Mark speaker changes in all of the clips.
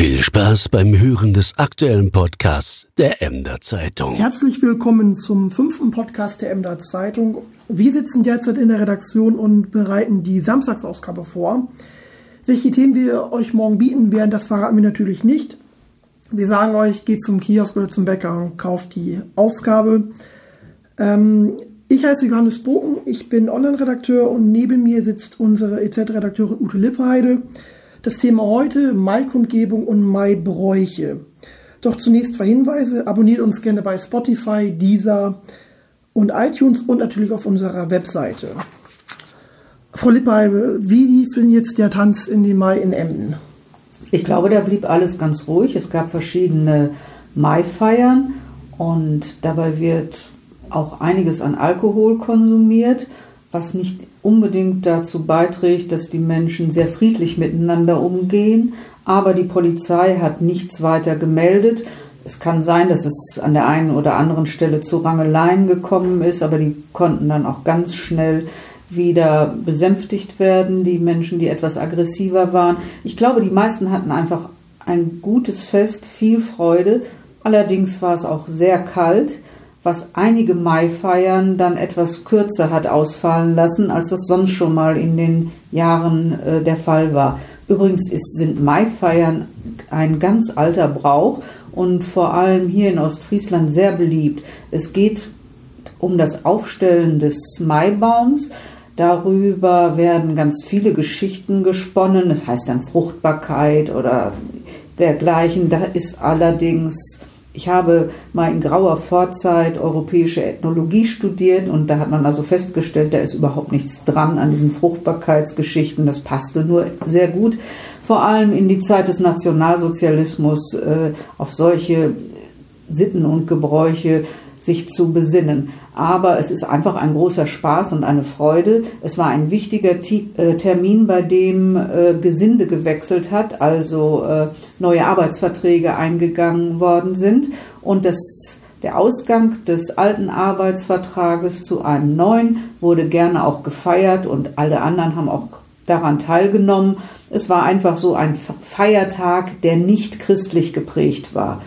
Speaker 1: Viel Spaß beim Hören des aktuellen Podcasts der Emder Zeitung.
Speaker 2: Herzlich willkommen zum fünften Podcast der Emder Zeitung. Wir sitzen derzeit in der Redaktion und bereiten die Samstagsausgabe vor. Welche Themen wir euch morgen bieten werden, das verraten wir natürlich nicht. Wir sagen euch, geht zum Kiosk oder zum Bäcker und kauft die Ausgabe. Ähm, ich heiße Johannes Boken, ich bin Online-Redakteur und neben mir sitzt unsere EZ-Redakteurin Ute Lippeheide. Das Thema heute Maikundgebung und Maibräuche. Doch zunächst zwei Hinweise. Abonniert uns gerne bei Spotify, Deezer und iTunes und natürlich auf unserer Webseite. Frau Lippheim, wie finden jetzt der Tanz in den Mai in Emden?
Speaker 3: Ich glaube, da blieb alles ganz ruhig. Es gab verschiedene Maifeiern und dabei wird auch einiges an Alkohol konsumiert was nicht unbedingt dazu beiträgt, dass die Menschen sehr friedlich miteinander umgehen. Aber die Polizei hat nichts weiter gemeldet. Es kann sein, dass es an der einen oder anderen Stelle zu Rangeleien gekommen ist, aber die konnten dann auch ganz schnell wieder besänftigt werden, die Menschen, die etwas aggressiver waren. Ich glaube, die meisten hatten einfach ein gutes Fest, viel Freude. Allerdings war es auch sehr kalt was einige Maifeiern dann etwas kürzer hat ausfallen lassen, als das sonst schon mal in den Jahren äh, der Fall war. Übrigens ist, sind Maifeiern ein ganz alter Brauch und vor allem hier in Ostfriesland sehr beliebt. Es geht um das Aufstellen des Maibaums. Darüber werden ganz viele Geschichten gesponnen. Das heißt dann Fruchtbarkeit oder dergleichen. Da ist allerdings ich habe mal in grauer Vorzeit europäische Ethnologie studiert und da hat man also festgestellt, da ist überhaupt nichts dran an diesen Fruchtbarkeitsgeschichten. Das passte nur sehr gut, vor allem in die Zeit des Nationalsozialismus, äh, auf solche Sitten und Gebräuche sich zu besinnen. Aber es ist einfach ein großer Spaß und eine Freude. Es war ein wichtiger äh, Termin, bei dem äh, Gesinde gewechselt hat, also äh, neue Arbeitsverträge eingegangen worden sind und das der Ausgang des alten Arbeitsvertrages zu einem neuen wurde gerne auch gefeiert und alle anderen haben auch daran teilgenommen. Es war einfach so ein Feiertag, der nicht christlich geprägt war.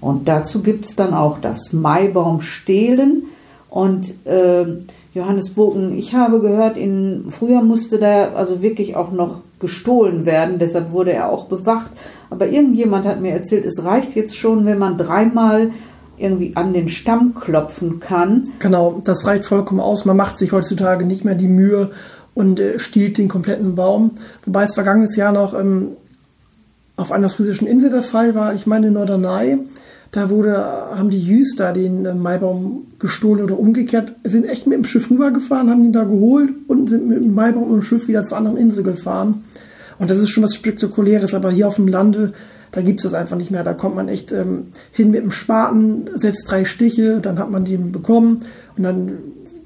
Speaker 3: Und dazu gibt es dann auch das Maibaumstehlen. Und äh, Johannes Bogen, ich habe gehört, in, früher musste da also wirklich auch noch gestohlen werden, deshalb wurde er auch bewacht. Aber irgendjemand hat mir erzählt, es reicht jetzt schon, wenn man dreimal irgendwie an den Stamm klopfen kann.
Speaker 2: Genau, das reicht vollkommen aus. Man macht sich heutzutage nicht mehr die Mühe und äh, stiehlt den kompletten Baum. Wobei es vergangenes Jahr noch ähm, auf einer physischen Insel der Fall war, ich meine Norderney, da wurde, haben die Jüster den äh, Maibaum gestohlen oder umgekehrt, sind echt mit dem Schiff rübergefahren, haben ihn da geholt und sind mit dem Maibaum und dem Schiff wieder zur anderen Insel gefahren. Und das ist schon was Spektakuläres, aber hier auf dem Lande, da gibt es das einfach nicht mehr. Da kommt man echt ähm, hin mit dem Spaten, setzt drei Stiche, dann hat man den bekommen und dann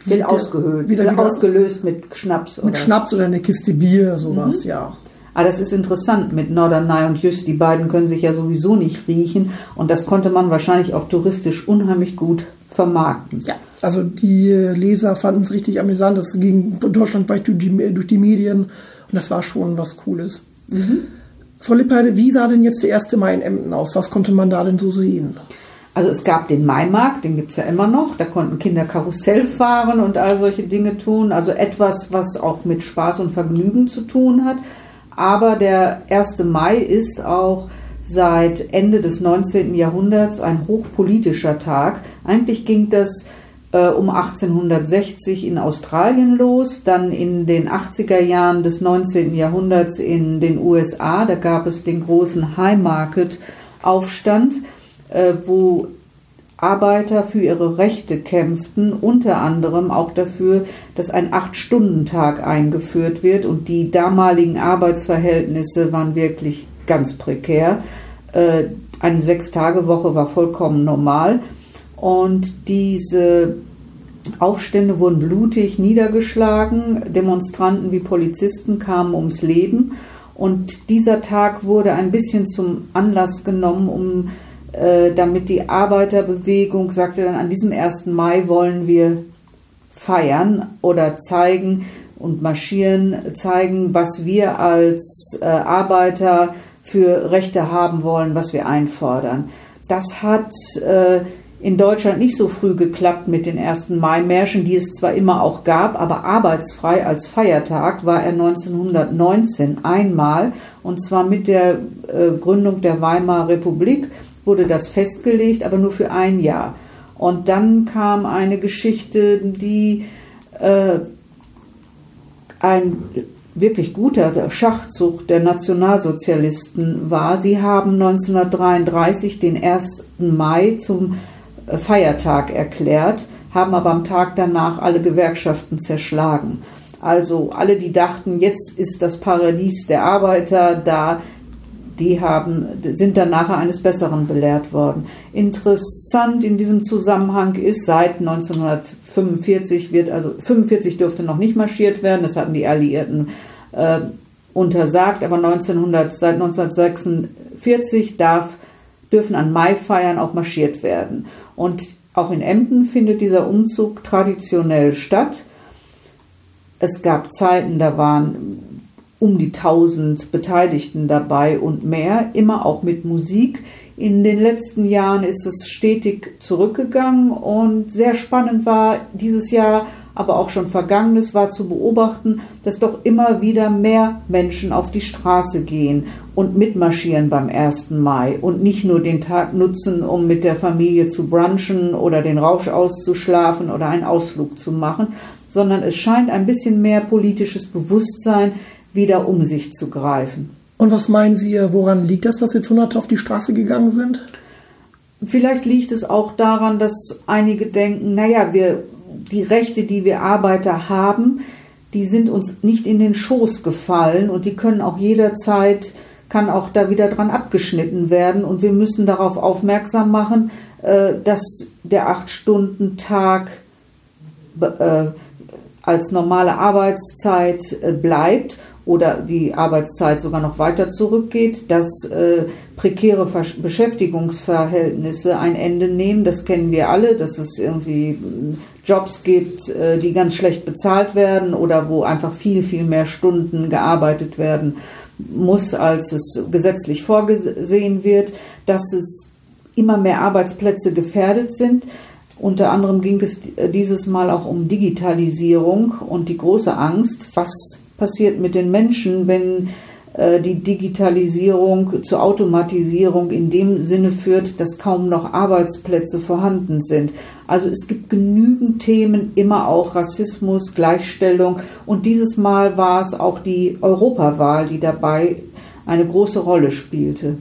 Speaker 3: wird ausgehöhlt, wieder, wieder ausgelöst mit Schnaps.
Speaker 2: Oder? Mit Schnaps oder eine Kiste Bier, sowas, mhm. ja.
Speaker 3: Aber ah, das ist interessant mit Norderney und Jüst. Die beiden können sich ja sowieso nicht riechen. Und das konnte man wahrscheinlich auch touristisch unheimlich gut vermarkten.
Speaker 2: Ja, also die Leser fanden es richtig amüsant. Das ging deutschlandweit durch die, durch die Medien. Und das war schon was Cooles. Mhm. Frau Lippheide, wie sah denn jetzt der erste Mai in Emden aus? Was konnte man da denn so sehen?
Speaker 3: Also es gab den Maimarkt, den gibt es ja immer noch. Da konnten Kinder Karussell fahren und all solche Dinge tun. Also etwas, was auch mit Spaß und Vergnügen zu tun hat. Aber der 1. Mai ist auch seit Ende des 19. Jahrhunderts ein hochpolitischer Tag. Eigentlich ging das äh, um 1860 in Australien los, dann in den 80er Jahren des 19. Jahrhunderts in den USA. Da gab es den großen High Market Aufstand, äh, wo Arbeiter für ihre Rechte kämpften, unter anderem auch dafür, dass ein Acht-Stunden-Tag eingeführt wird. Und die damaligen Arbeitsverhältnisse waren wirklich ganz prekär. Äh, eine Sechs-Tage-Woche war vollkommen normal. Und diese Aufstände wurden blutig niedergeschlagen, Demonstranten wie Polizisten kamen ums Leben. Und dieser Tag wurde ein bisschen zum Anlass genommen, um damit die Arbeiterbewegung sagte dann, an diesem 1. Mai wollen wir feiern oder zeigen und marschieren, zeigen, was wir als äh, Arbeiter für Rechte haben wollen, was wir einfordern. Das hat äh, in Deutschland nicht so früh geklappt mit den ersten Mai-Märschen, die es zwar immer auch gab, aber arbeitsfrei als Feiertag war er 1919 einmal und zwar mit der äh, Gründung der Weimarer Republik wurde das festgelegt, aber nur für ein Jahr. Und dann kam eine Geschichte, die äh, ein wirklich guter Schachzug der Nationalsozialisten war. Sie haben 1933 den 1. Mai zum Feiertag erklärt, haben aber am Tag danach alle Gewerkschaften zerschlagen. Also alle, die dachten, jetzt ist das Paradies der Arbeiter da, die haben, sind dann nachher eines Besseren belehrt worden. Interessant in diesem Zusammenhang ist, seit 1945 wird, also 45 dürfte noch nicht marschiert werden, das hatten die Alliierten äh, untersagt, aber 1900, seit 1946 darf, dürfen an Maifeiern auch marschiert werden. Und auch in Emden findet dieser Umzug traditionell statt. Es gab Zeiten, da waren um die 1000 Beteiligten dabei und mehr, immer auch mit Musik. In den letzten Jahren ist es stetig zurückgegangen und sehr spannend war dieses Jahr, aber auch schon vergangenes war zu beobachten, dass doch immer wieder mehr Menschen auf die Straße gehen und mitmarschieren beim 1. Mai und nicht nur den Tag nutzen, um mit der Familie zu brunchen oder den Rausch auszuschlafen oder einen Ausflug zu machen, sondern es scheint ein bisschen mehr politisches Bewusstsein wieder um sich zu greifen.
Speaker 2: Und was meinen Sie, woran liegt das, dass jetzt Hunderte auf die Straße gegangen sind?
Speaker 3: Vielleicht liegt es auch daran, dass einige denken, naja, wir, die Rechte, die wir Arbeiter haben, die sind uns nicht in den Schoß gefallen und die können auch jederzeit, kann auch da wieder dran abgeschnitten werden und wir müssen darauf aufmerksam machen, äh, dass der Acht-Stunden-Tag äh, als normale Arbeitszeit äh, bleibt oder die Arbeitszeit sogar noch weiter zurückgeht, dass äh, prekäre Versch Beschäftigungsverhältnisse ein Ende nehmen. Das kennen wir alle, dass es irgendwie hm, Jobs gibt, äh, die ganz schlecht bezahlt werden oder wo einfach viel, viel mehr Stunden gearbeitet werden muss, als es gesetzlich vorgesehen wird, dass es immer mehr Arbeitsplätze gefährdet sind. Unter anderem ging es dieses Mal auch um Digitalisierung und die große Angst, was passiert mit den Menschen, wenn äh, die Digitalisierung zur Automatisierung in dem Sinne führt, dass kaum noch Arbeitsplätze vorhanden sind. Also es gibt genügend Themen, immer auch Rassismus, Gleichstellung und dieses Mal war es auch die Europawahl, die dabei eine große Rolle spielte.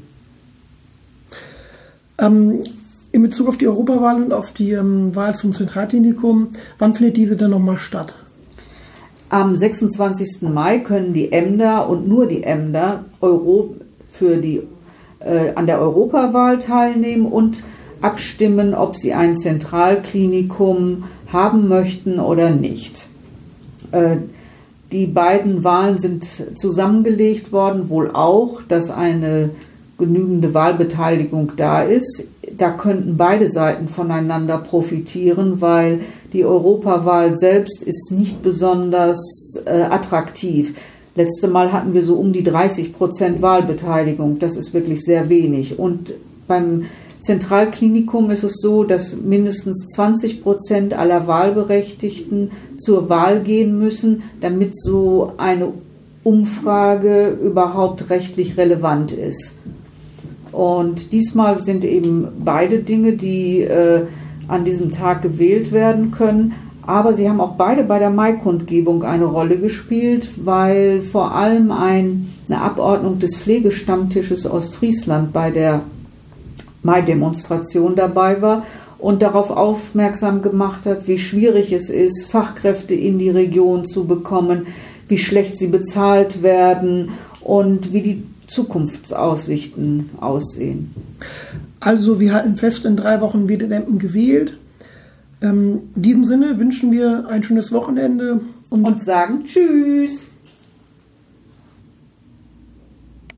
Speaker 2: Ähm, in Bezug auf die Europawahl und auf die ähm, Wahl zum Zentralklinikum, wann findet diese denn nochmal statt?
Speaker 3: Am 26. Mai können die Emder und nur die Emder Euro für die, äh, an der Europawahl teilnehmen und abstimmen, ob sie ein Zentralklinikum haben möchten oder nicht. Äh, die beiden Wahlen sind zusammengelegt worden, wohl auch, dass eine genügende Wahlbeteiligung da ist. Da könnten beide Seiten voneinander profitieren, weil die Europawahl selbst ist nicht besonders äh, attraktiv. Letzte Mal hatten wir so um die 30 Prozent Wahlbeteiligung. Das ist wirklich sehr wenig. Und beim Zentralklinikum ist es so, dass mindestens 20 Prozent aller Wahlberechtigten zur Wahl gehen müssen, damit so eine Umfrage überhaupt rechtlich relevant ist. Und diesmal sind eben beide Dinge, die äh, an diesem Tag gewählt werden können. Aber sie haben auch beide bei der Maikundgebung eine Rolle gespielt, weil vor allem ein, eine Abordnung des Pflegestammtisches Ostfriesland bei der Mai-Demonstration dabei war und darauf aufmerksam gemacht hat, wie schwierig es ist, Fachkräfte in die Region zu bekommen, wie schlecht sie bezahlt werden und wie die Zukunftsaussichten aussehen.
Speaker 2: Also wir halten fest, in drei Wochen wird in Emden gewählt. Ähm, in diesem Sinne wünschen wir ein schönes Wochenende
Speaker 3: und, und sagen Tschüss.